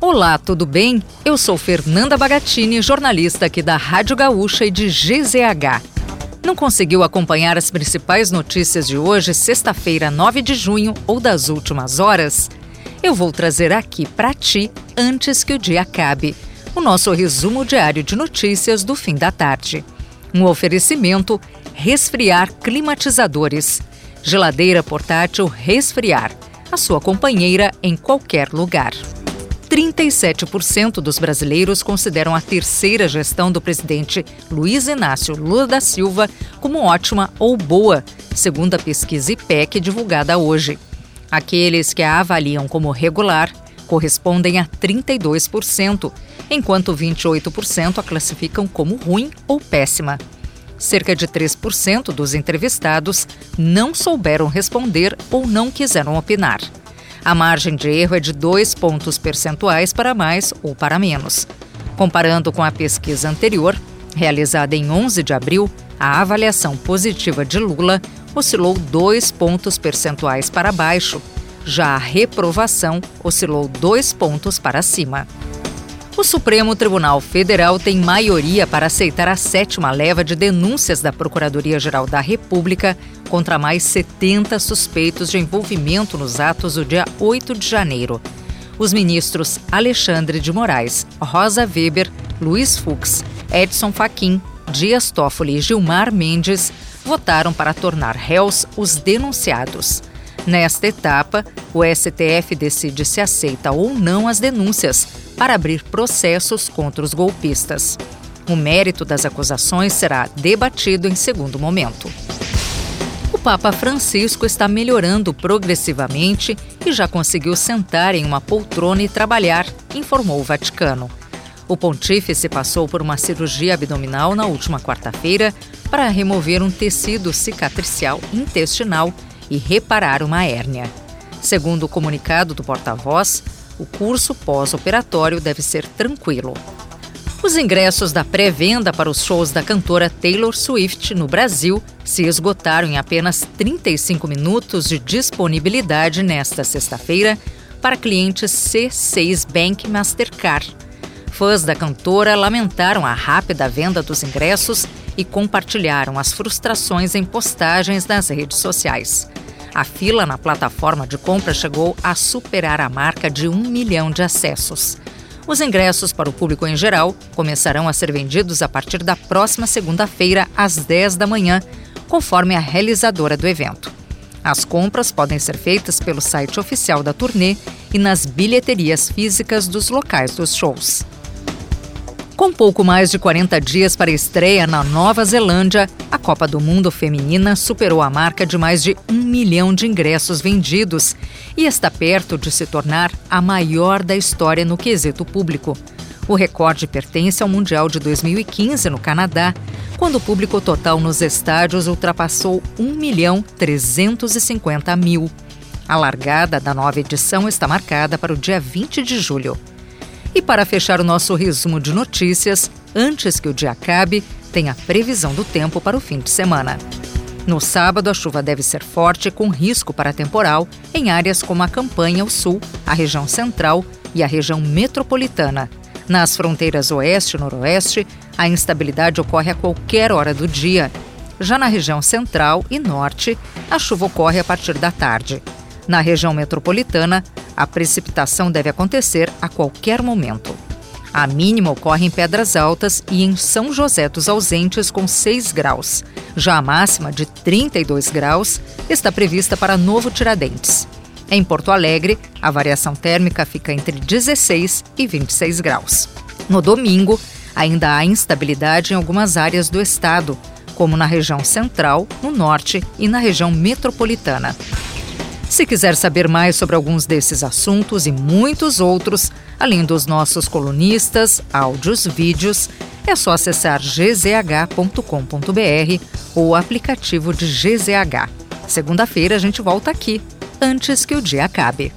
Olá, tudo bem? Eu sou Fernanda Bagatini, jornalista aqui da Rádio Gaúcha e de GZH. Não conseguiu acompanhar as principais notícias de hoje, sexta-feira, 9 de junho ou das últimas horas? Eu vou trazer aqui para ti antes que o dia acabe. O nosso resumo diário de notícias do fim da tarde. Um oferecimento: resfriar climatizadores. Geladeira portátil Resfriar. A sua companheira em qualquer lugar. 37% dos brasileiros consideram a terceira gestão do presidente Luiz Inácio Lula da Silva como ótima ou boa, segundo a pesquisa IPEC divulgada hoje. Aqueles que a avaliam como regular correspondem a 32%, enquanto 28% a classificam como ruim ou péssima. Cerca de 3% dos entrevistados não souberam responder ou não quiseram opinar. A margem de erro é de dois pontos percentuais para mais ou para menos. Comparando com a pesquisa anterior, realizada em 11 de abril, a avaliação positiva de Lula oscilou dois pontos percentuais para baixo. Já a reprovação oscilou dois pontos para cima. O Supremo Tribunal Federal tem maioria para aceitar a sétima leva de denúncias da Procuradoria-Geral da República contra mais 70 suspeitos de envolvimento nos atos do dia 8 de janeiro. Os ministros Alexandre de Moraes, Rosa Weber, Luiz Fux, Edson Fachin, Dias Toffoli e Gilmar Mendes votaram para tornar réus os denunciados. Nesta etapa, o STF decide se aceita ou não as denúncias para abrir processos contra os golpistas. O mérito das acusações será debatido em segundo momento. O Papa Francisco está melhorando progressivamente e já conseguiu sentar em uma poltrona e trabalhar, informou o Vaticano. O pontífice passou por uma cirurgia abdominal na última quarta-feira para remover um tecido cicatricial intestinal e reparar uma hérnia. Segundo o comunicado do porta-voz, o curso pós-operatório deve ser tranquilo. Os ingressos da pré-venda para os shows da cantora Taylor Swift no Brasil se esgotaram em apenas 35 minutos de disponibilidade nesta sexta-feira para clientes C6 Bank Mastercard. Fãs da cantora lamentaram a rápida venda dos ingressos e compartilharam as frustrações em postagens nas redes sociais. A fila na plataforma de compra chegou a superar a marca de um milhão de acessos. Os ingressos para o público em geral começarão a ser vendidos a partir da próxima segunda-feira, às 10 da manhã, conforme a realizadora do evento. As compras podem ser feitas pelo site oficial da turnê e nas bilheterias físicas dos locais dos shows. Com pouco mais de 40 dias para a estreia na Nova Zelândia, a Copa do Mundo Feminina superou a marca de mais de um milhão de ingressos vendidos e está perto de se tornar a maior da história no quesito público. O recorde pertence ao Mundial de 2015 no Canadá, quando o público total nos estádios ultrapassou 1 milhão 350 mil. A largada da nova edição está marcada para o dia 20 de julho. E para fechar o nosso resumo de notícias, antes que o dia acabe, tem a previsão do tempo para o fim de semana. No sábado, a chuva deve ser forte, com risco para temporal, em áreas como a Campanha, o Sul, a região central e a região metropolitana. Nas fronteiras oeste e noroeste, a instabilidade ocorre a qualquer hora do dia. Já na região central e norte, a chuva ocorre a partir da tarde. Na região metropolitana, a precipitação deve acontecer a qualquer momento. A mínima ocorre em Pedras Altas e em São José dos Ausentes, com 6 graus. Já a máxima, de 32 graus, está prevista para Novo Tiradentes. Em Porto Alegre, a variação térmica fica entre 16 e 26 graus. No domingo, ainda há instabilidade em algumas áreas do estado, como na região central, no norte e na região metropolitana. Se quiser saber mais sobre alguns desses assuntos e muitos outros, além dos nossos colunistas, áudios, vídeos, é só acessar gzh.com.br ou o aplicativo de GZH. Segunda-feira a gente volta aqui, antes que o dia acabe.